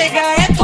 llega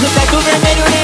Just like a mermaid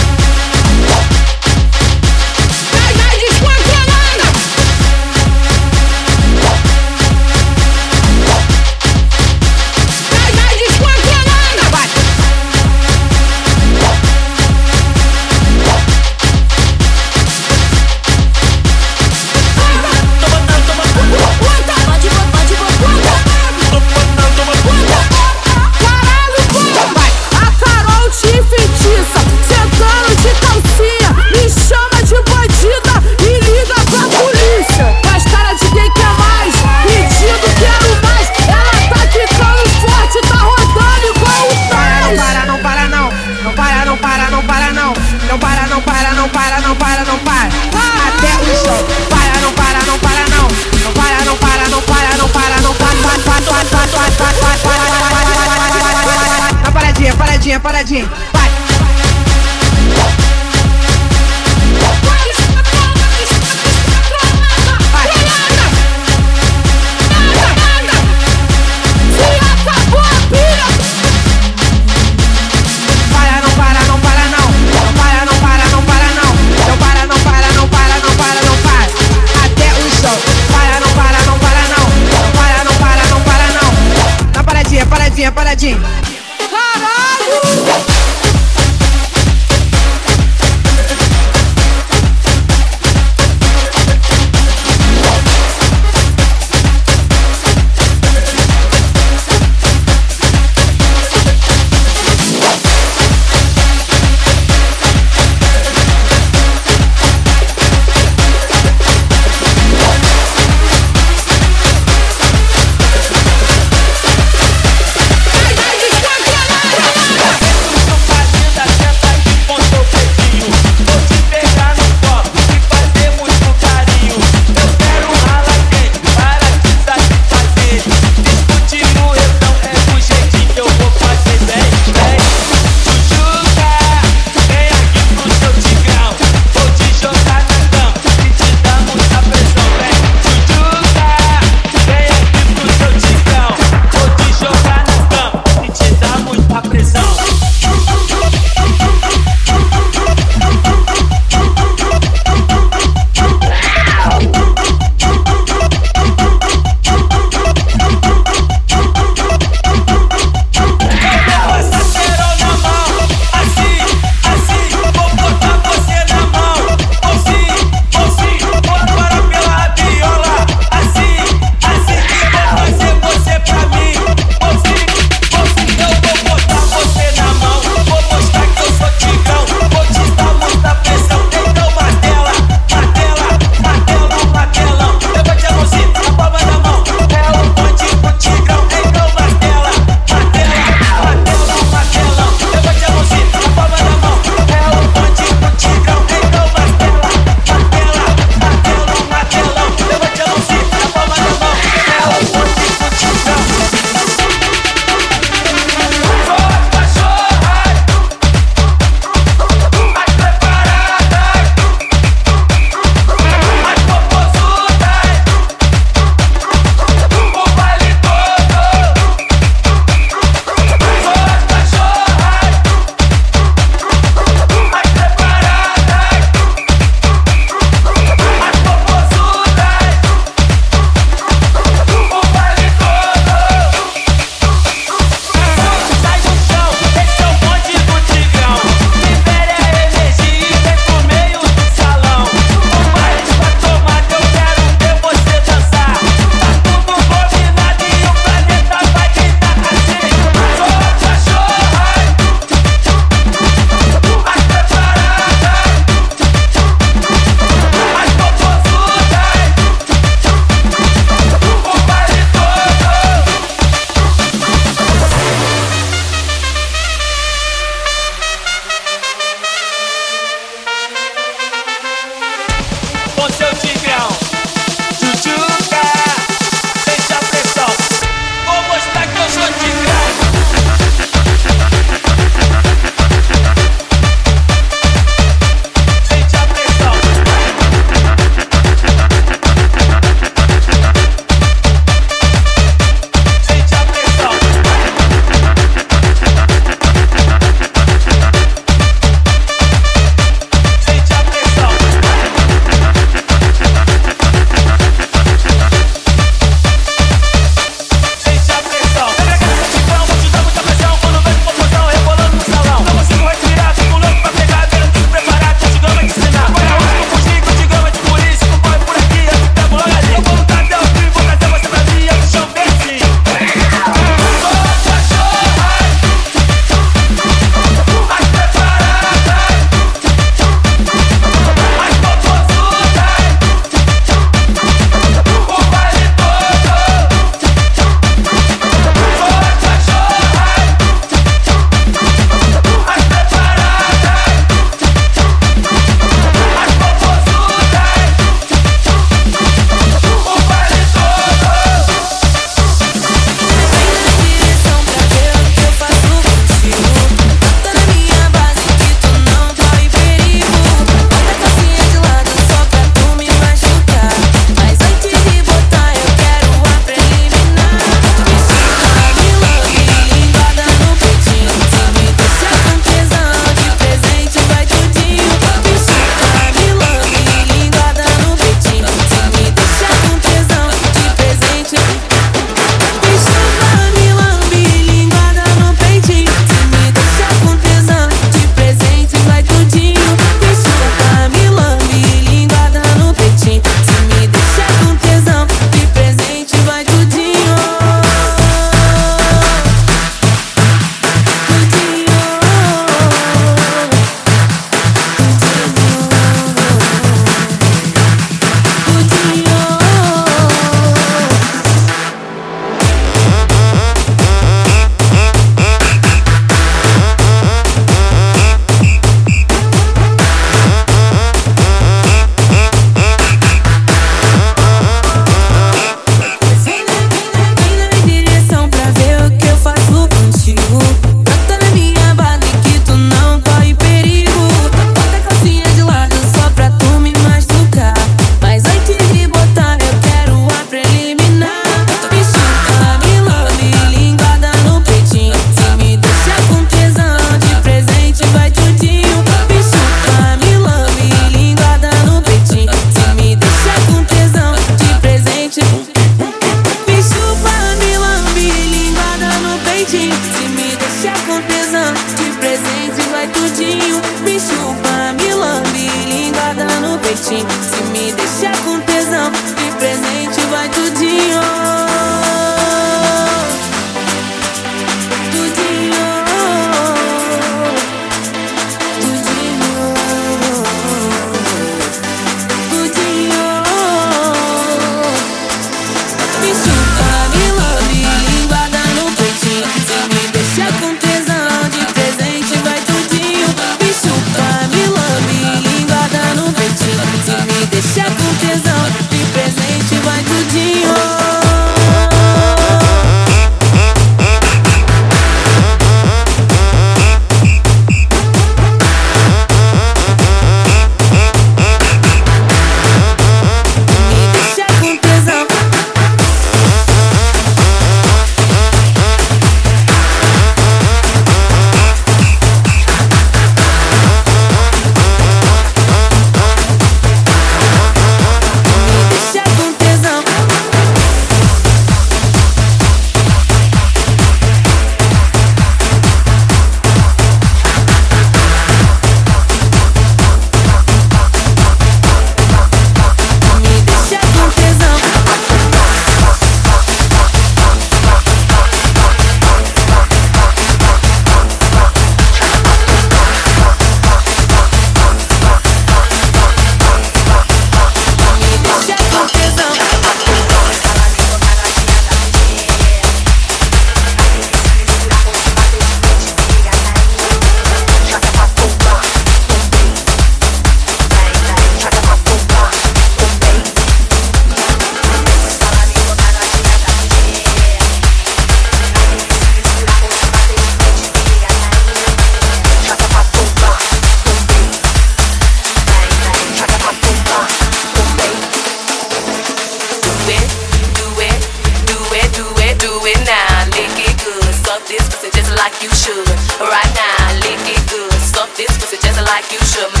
like you should.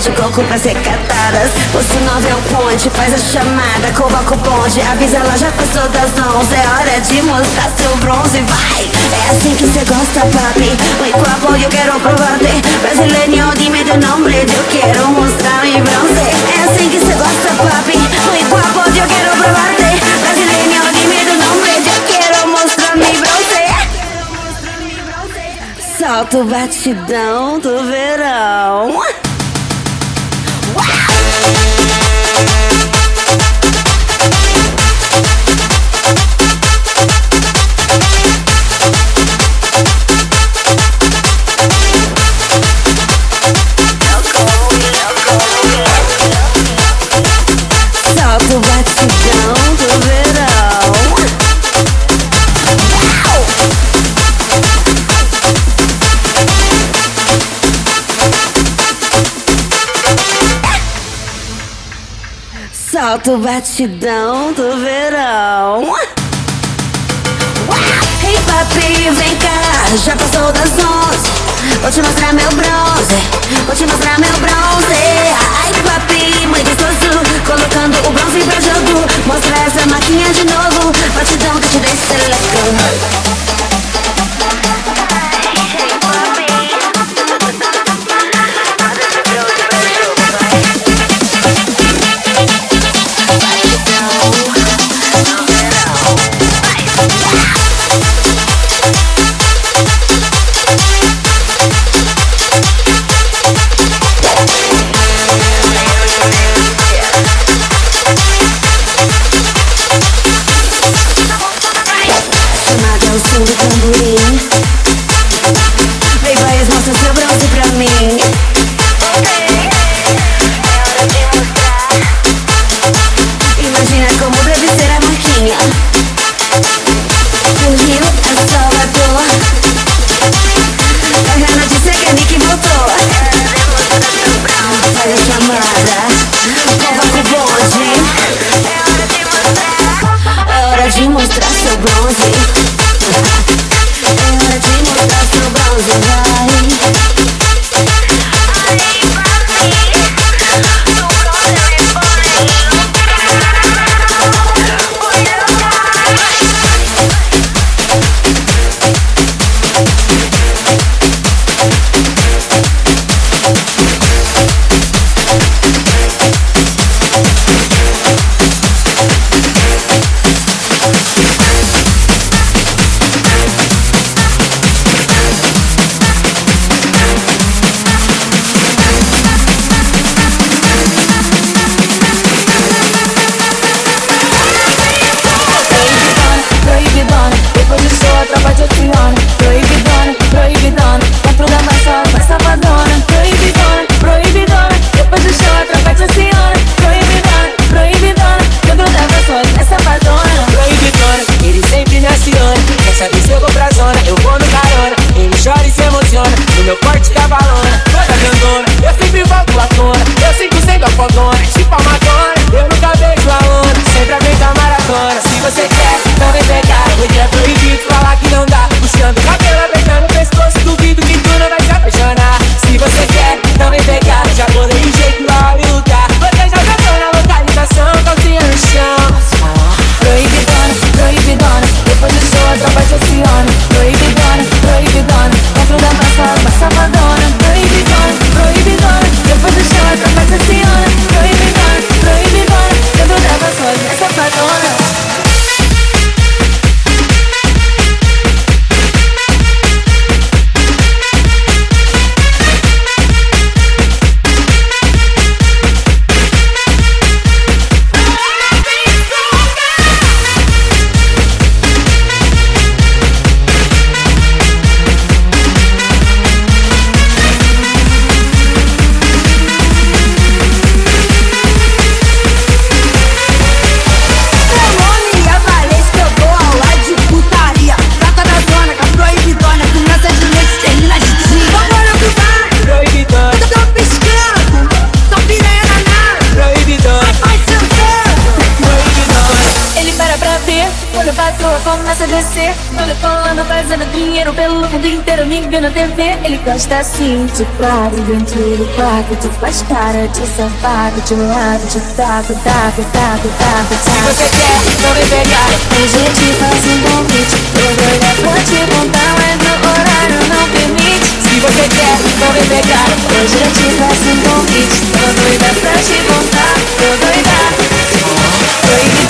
De coco pra ser catadas. Posto nove é o ponte, faz a chamada, convoca o bonde. Avisa ela já passou das onze, é hora de mostrar seu bronze, vai. É assim que cê gosta, papi. Muy guapo, eu quero provarte. Brasileño, dime tu nombre, eu quero mostrar mi bronze. É assim que cê gosta, papi. Muy guapo, eu quero provarte. Brasileño, dime tu nombre, eu quero mostrar mi bronze. Solta o batidão do verão. Solta batidão do verão. Hey papi, vem cá, já passou das onze. Vou te mostrar meu bronze, vou te mostrar meu bronze. Ai papi, mãe gostoso, colocando o bronze pra jogo. Mostra essa maquinha de novo, batidão que te deixa louco. Quando falando, fazendo dinheiro pelo mundo inteiro, me vendo na TV. Ele gosta assim, de quadro, dentro do quarto. Tu faz cara de safado, de lado, de taco, taco, taco, taco, taco. Se você quer, vou me pegar. Hoje eu te faço um convite. Eu vou olhar pra te contar, mas meu horário não permite. Se você quer, vou me pegar. Hoje eu te faço um convite. Tô doida pra te contar, tô doida. Doida.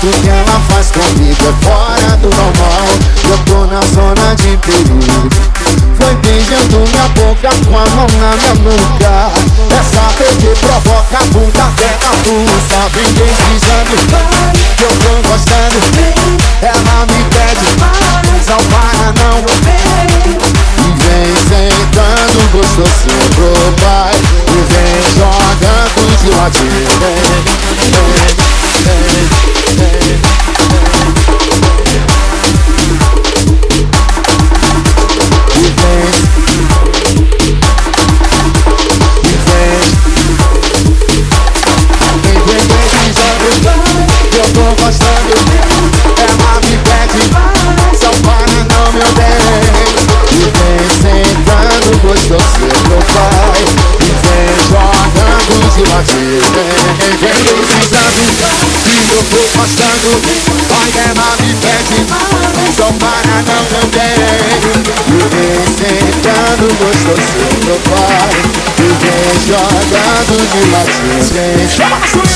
jeito que ela faz comigo é fora do normal. Eu tô na zona de perigo. Foi beijando minha boca com a mão na minha nuca. Essa bebê provoca a bunda até na vem Brinquei pisando, eu tô gostando. Ela me pede, não para não. E vem sentando gostoso pro pai E vem jogando de ladinho Vem, vem, vem baby. joga to guilhotinho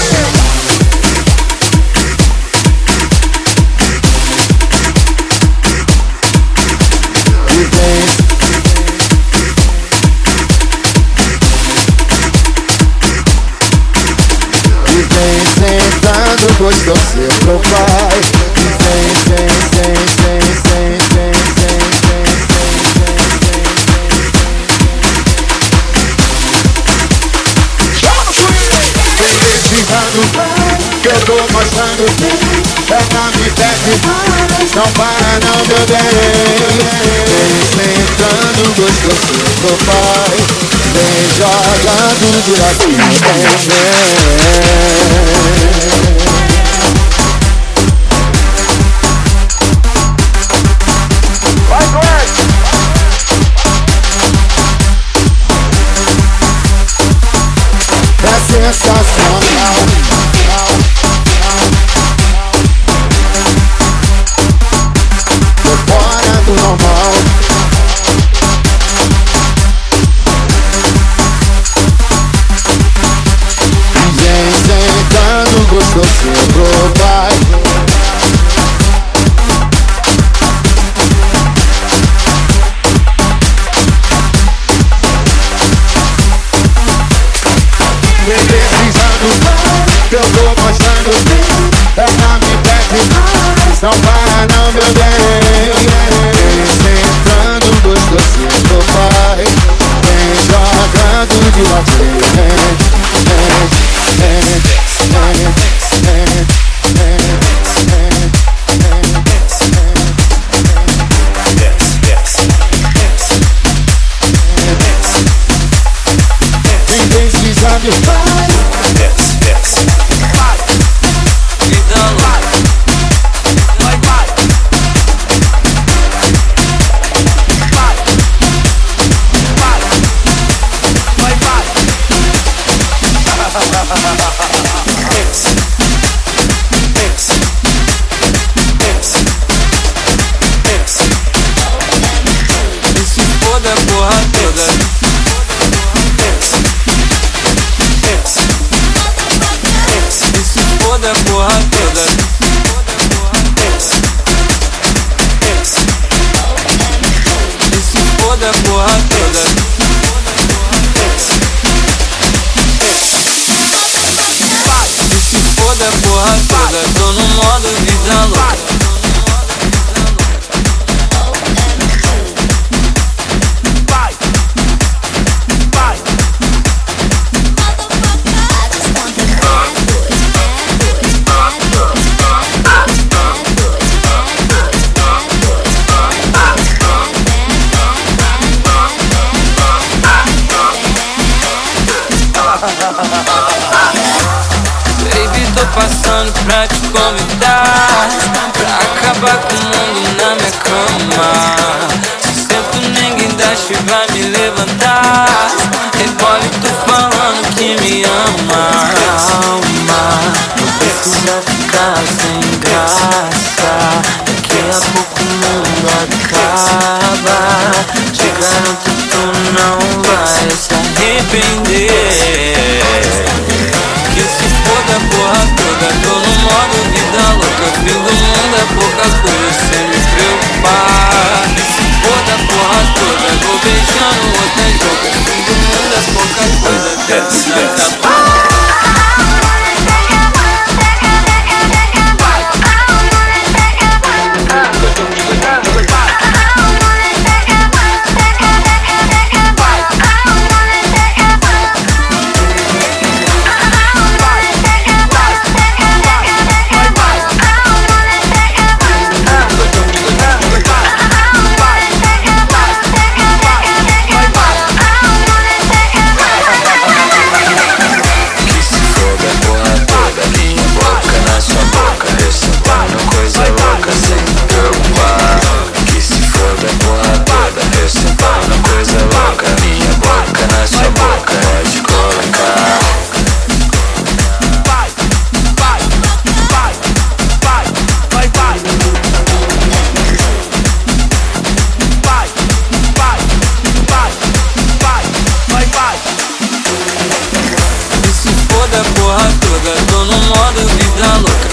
a porra toda, tô no modo vida louca.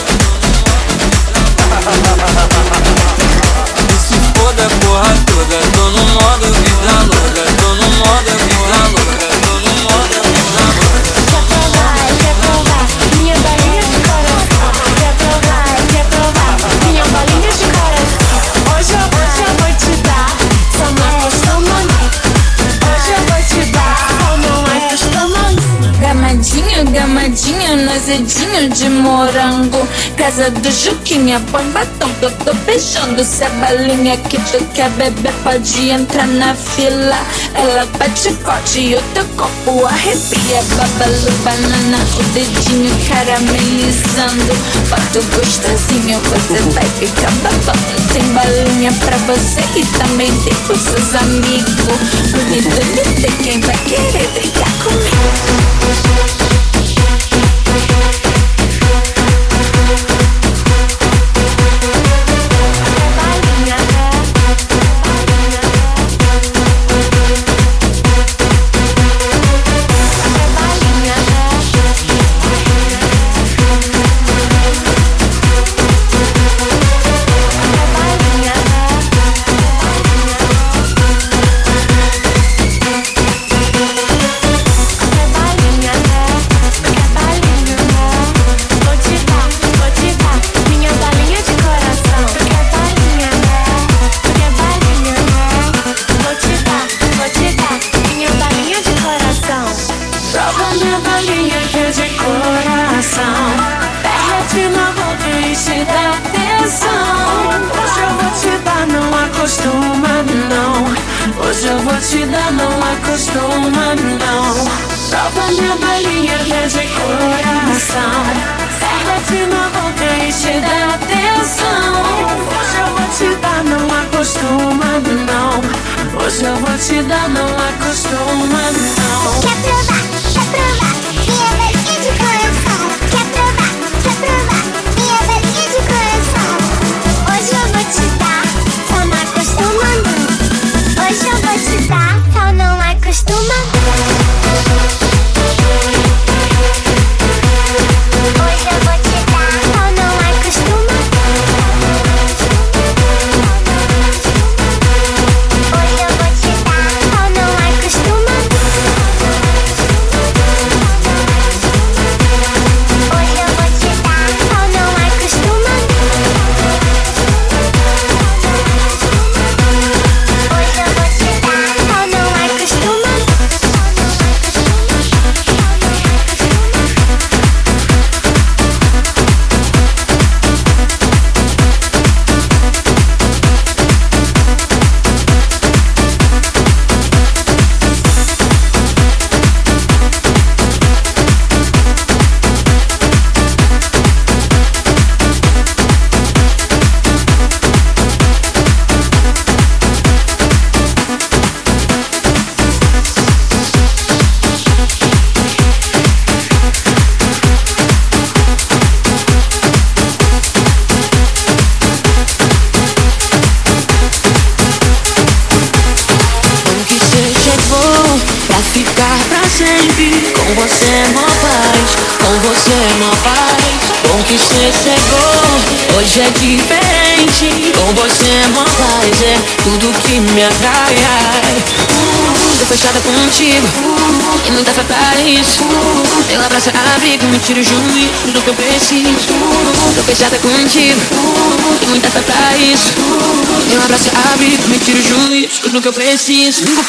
Isso se foda a porra toda, tô no modo vida louca, tô no modo vida louca. Cozidinho de morango. Casa do Juquinha, põe batom que eu tô beijando. Se a balinha que tu quer beber, pode entrar na fila. Ela bate forte e o teu corpo arrepia. Babalu, banana, o dedinho caramelizando. Bota o gostosinho, você vai ficar babando. Tem balinha pra você e também tem pros seus amigos. Bonito, lindo, quem vai querer brincar comigo? Eu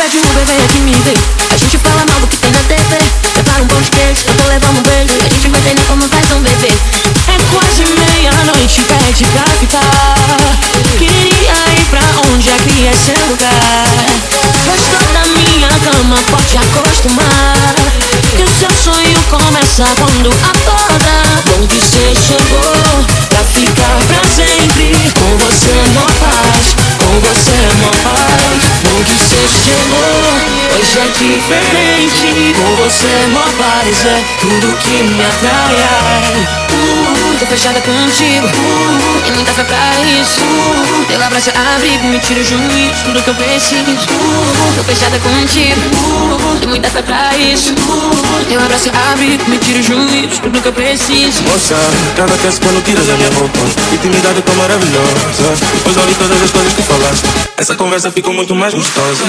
tudo que me atrai. ai. Uh, tô fechada contigo, uh, e muita fé pra isso. Uh, pela abraço abrigo, me tiro junto, tudo que eu preciso. Uh, tô fechada contigo, uh, e muita fé pra isso. Uh, teu abraço abrigo, me tiro junto, tudo que eu preciso. Moça, nada aquece quando tiras a minha roupa Intimidade tão maravilhosa Depois ouvi todas as coisas que falaste essa conversa ficou muito mais gostosa.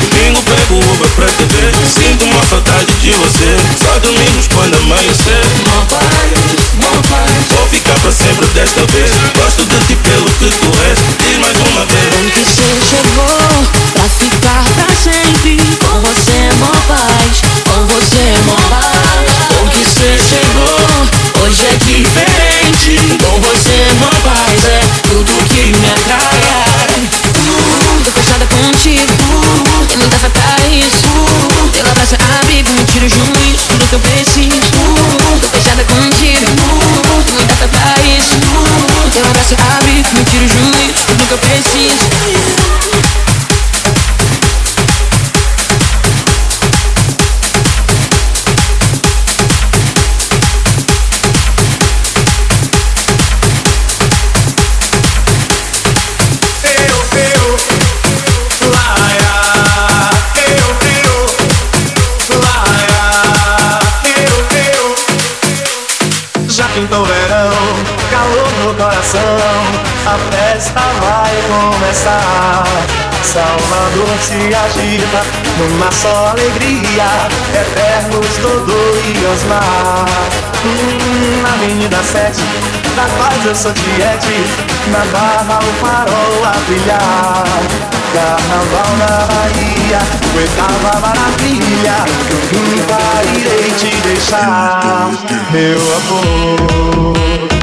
Domingo pego o Uber pra TV. Sinto uma saudade de você. Só domingos quando amanhecer. Vou ficar pra sempre desta vez. Gosto de ti pelo que tu és. Diz mais uma vez. Bom que você chegou pra ficar pra sempre. Com você é mó paz. Com você é mó paz. Bom que você chegou. Hoje é diferente. Com você é mó paz. É. She's Todo e Osmar hum, Na Avenida 7, na paz eu sou Tiete Na barra o farol a brilhar. Carnaval na Bahia, o maravilha Eu Nunca irei te deixar, meu amor.